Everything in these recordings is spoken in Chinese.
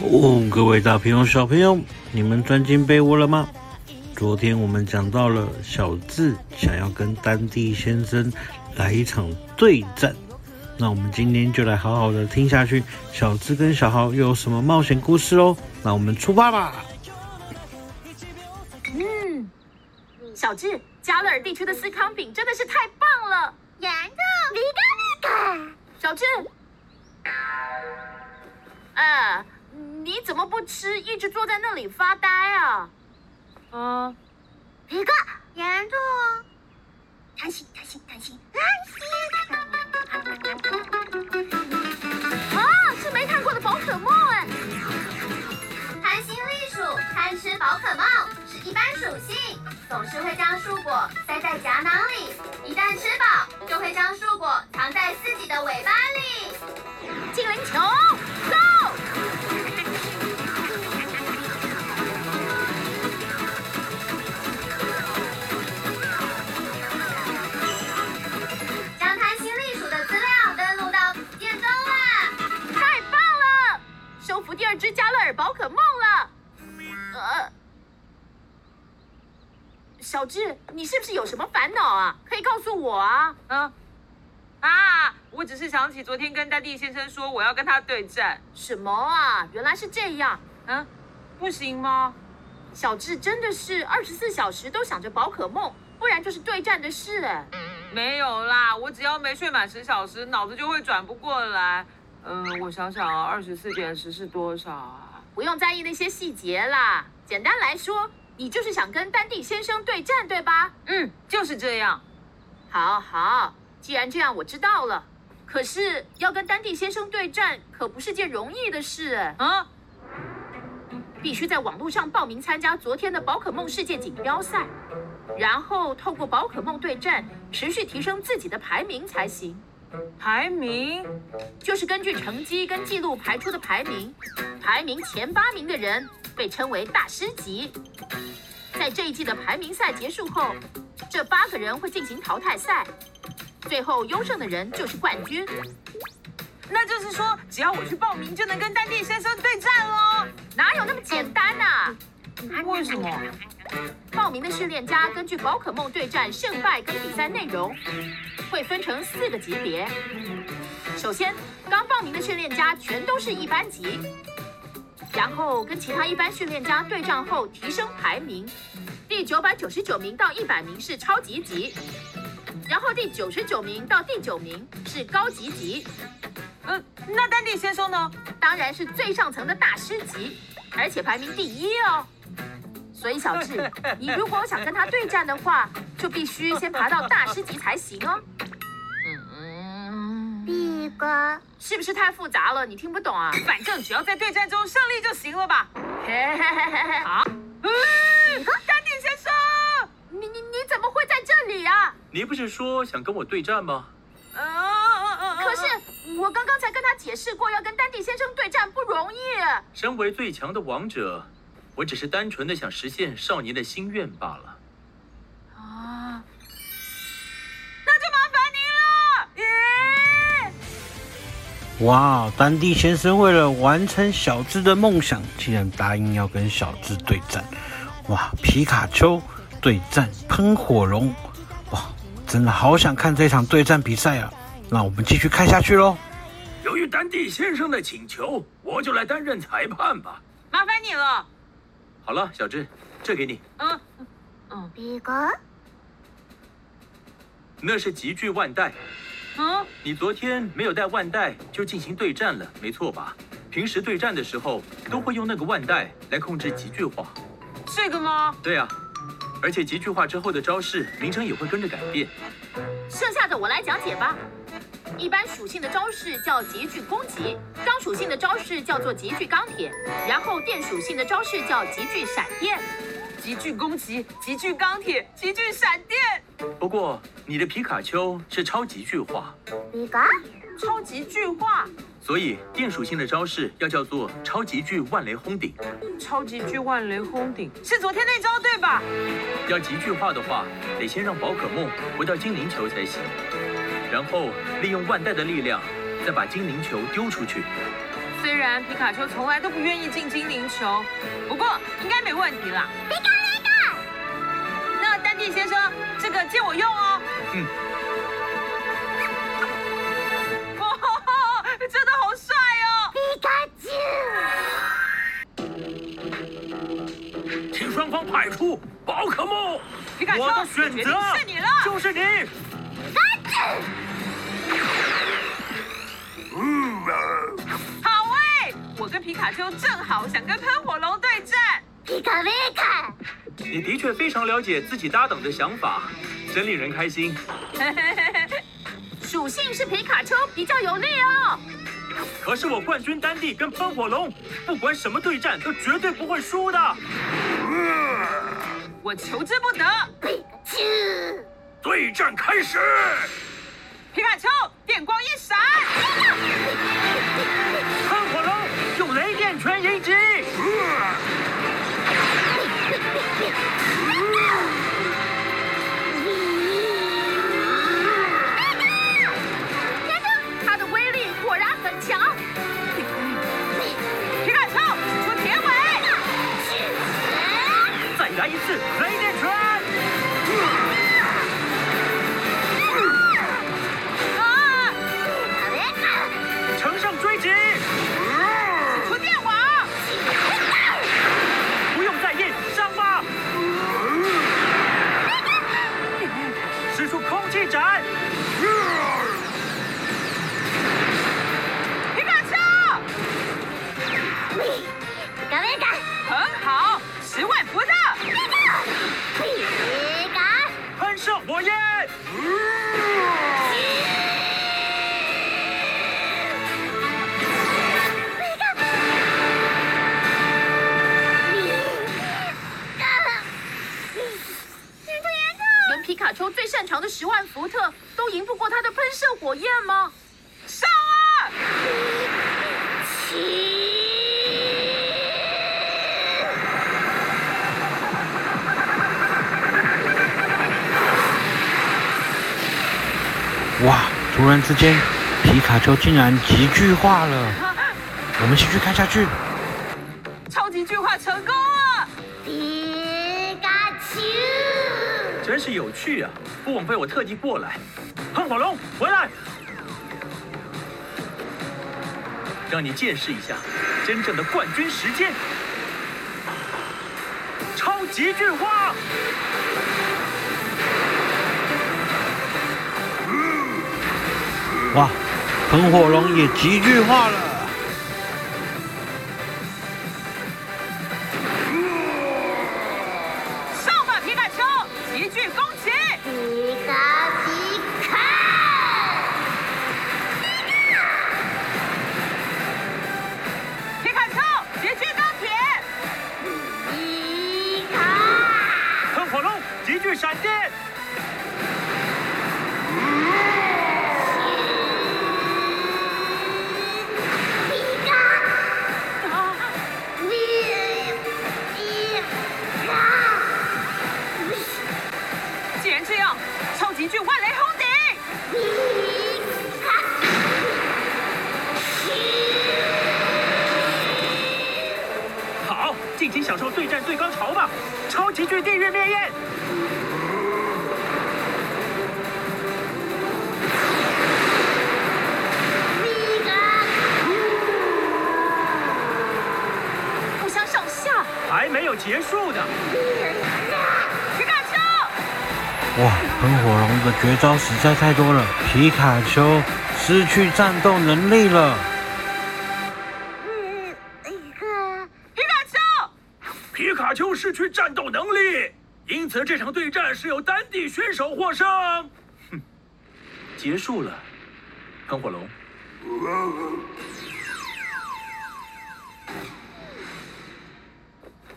哦，各位大朋友、小朋友，你们钻进被窝了吗？昨天我们讲到了小智想要跟丹蒂先生来一场对战，那我们今天就来好好的听下去，小智跟小豪又有什么冒险故事喽？那我们出发吧！嗯，小智，加勒尔地区的司康饼真的是太棒了！小智，呃，你怎么不吃，一直坐在那里发呆啊？嗯，皮哥，洋葱，贪心贪心贪心。贪小智，你是不是有什么烦恼啊？可以告诉我啊。啊啊！我只是想起昨天跟丹蒂先生说我要跟他对战。什么啊？原来是这样。嗯，不行吗？小智真的是二十四小时都想着宝可梦，不然就是对战的事哎。没有啦，我只要没睡满十小时，脑子就会转不过来。嗯、呃，我想想啊，二十四减十是多少啊？不用在意那些细节啦。简单来说，你就是想跟丹蒂先生对战，对吧？嗯，就是这样。好好，既然这样，我知道了。可是要跟丹蒂先生对战，可不是件容易的事哎。啊？必须在网络上报名参加昨天的宝可梦世界锦标赛，然后透过宝可梦对战，持续提升自己的排名才行。排名？就是根据成绩跟记录排出的排名，排名前八名的人被称为大师级。在这一季的排名赛结束后，这八个人会进行淘汰赛，最后优胜的人就是冠军。那就是说，只要我去报名，就能跟丹蒂先生对战喽？哪有那么简单啊？为什么？报名的训练家根据宝可梦对战胜败跟比赛内容，会分成四个级别。首先，刚报名的训练家全都是一般级，然后跟其他一般训练家对战后提升排名，第九百九十九名到一百名是超级级，然后第九十九名到第九名是高级级。嗯、呃，那丹蒂先生呢？当然是最上层的大师级，而且排名第一哦。所以小智，你如果想跟他对战的话，就必须先爬到大师级才行哦。哥，是不是太复杂了？你听不懂啊？反正只要在对战中胜利就行了吧？嘿嘿嘿嘿嘿。啊？嗯，丹蒂先生，你你你怎么会在这里啊？你不是说想跟我对战吗？可是我刚刚才跟他解释过，要跟丹蒂先生对战不容易。身为最强的王者，我只是单纯的想实现少年的心愿罢了。哇，丹蒂先生为了完成小智的梦想，竟然答应要跟小智对战。哇，皮卡丘对战喷火龙，哇，真的好想看这场对战比赛啊！那我们继续看下去喽。由于丹蒂先生的请求，我就来担任裁判吧。麻烦你了。好了，小智，这给你。嗯嗯，皮哥，那是极具万代。嗯，你昨天没有带腕带就进行对战了，没错吧？平时对战的时候都会用那个腕带来控制极具化。这个吗？对啊，而且极具化之后的招式名称也会跟着改变。剩下的我来讲解吧。一般属性的招式叫极具攻击，钢属性的招式叫做极具钢铁，然后电属性的招式叫极具闪电。极具攻击，极具钢铁，极具闪电。不过你的皮卡丘是超级巨化，皮卡，超级巨化，所以电属性的招式要叫做超级巨万雷轰顶。超级巨万雷轰顶是昨天那招对吧？要极巨化的话，得先让宝可梦回到精灵球才行。然后利用万代的力量，再把精灵球丢出去，虽然皮卡丘从来都不愿意进精灵球，不过应该没问题啦。皮卡，先生，这个借我用哦。嗯。哇，真的好帅哦！皮卡丘，请双方派出宝可梦。皮卡丘，我的选择是你了，就是你。好哎，我跟皮卡丘正好想跟喷火龙对战。皮卡皮卡，你的确非常了解自己搭档的想法，真令人开心。属性是皮卡丘比较有利哦。可是我冠军丹帝跟喷火龙，不管什么对战都绝对不会输的。我求之不得。对战开始。皮卡丘，电光一闪。火焰。连皮卡丘最擅长的十万伏特都赢不过他的喷射火焰吗？突然之间，皮卡丘竟然极巨化了。我们继续看下去。超级巨化成功了！皮卡丘，真是有趣啊！不枉费我特地过来。喷火龙，回来！让你见识一下真正的冠军时间。超级巨化！哇！喷火龙也集聚化了。上吧，皮卡丘，极巨攻击！皮卡皮卡，皮卡丘，极巨钢铁！皮卡，喷火龙，极巨闪电！对战最高潮吧！超级巨地狱烈焰！皮卡，互相上下，还没有结束的。皮卡丘，哇！喷火龙的绝招实在太多了，皮卡丘失去战斗能力了。失去战斗能力，因此这场对战是由丹地选手获胜。哼，结束了，喷火龙。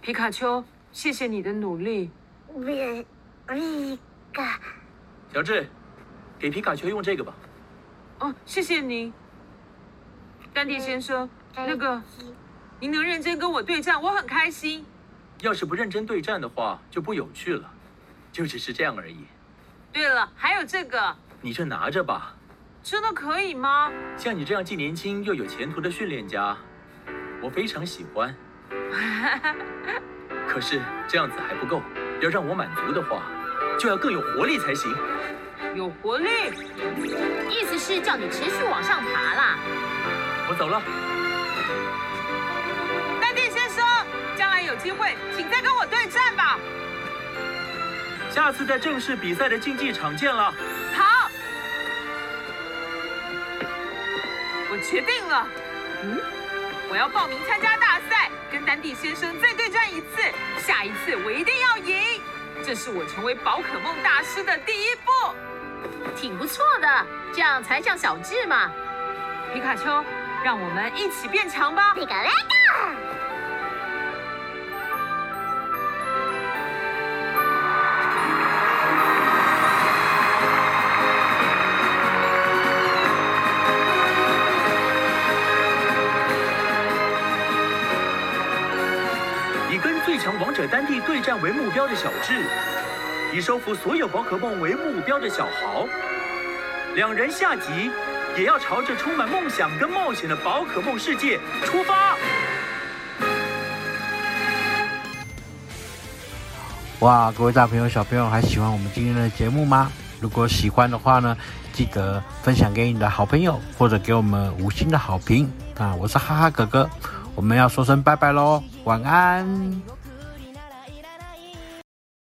皮卡丘，谢谢你的努力。皮皮卡，小智，给皮卡丘用这个吧。哦，谢谢您，丹迪先生。那个，您能认真跟我对战，我很开心。要是不认真对战的话，就不有趣了。就只是这样而已。对了，还有这个，你就拿着吧。真的可以吗？像你这样既年轻又有前途的训练家，我非常喜欢。可是这样子还不够，要让我满足的话，就要更有活力才行。有活力，意思是叫你持续往上爬啦。我走了。有机会，请再跟我对战吧。下次在正式比赛的竞技场见了。好，我决定了。嗯，我要报名参加大赛，跟丹帝先生再对战一次。下一次我一定要赢，这是我成为宝可梦大师的第一步。挺不错的，这样才像小智嘛。皮卡丘，让我们一起变强吧。皮卡雷者单地对战为目标的小智，以收服所有宝可梦为目标的小豪，两人下集也要朝着充满梦想跟冒险的宝可梦世界出发。哇，各位大朋友、小朋友，还喜欢我们今天的节目吗？如果喜欢的话呢，记得分享给你的好朋友，或者给我们五星的好评。啊，我是哈哈哥哥，我们要说声拜拜喽，晚安。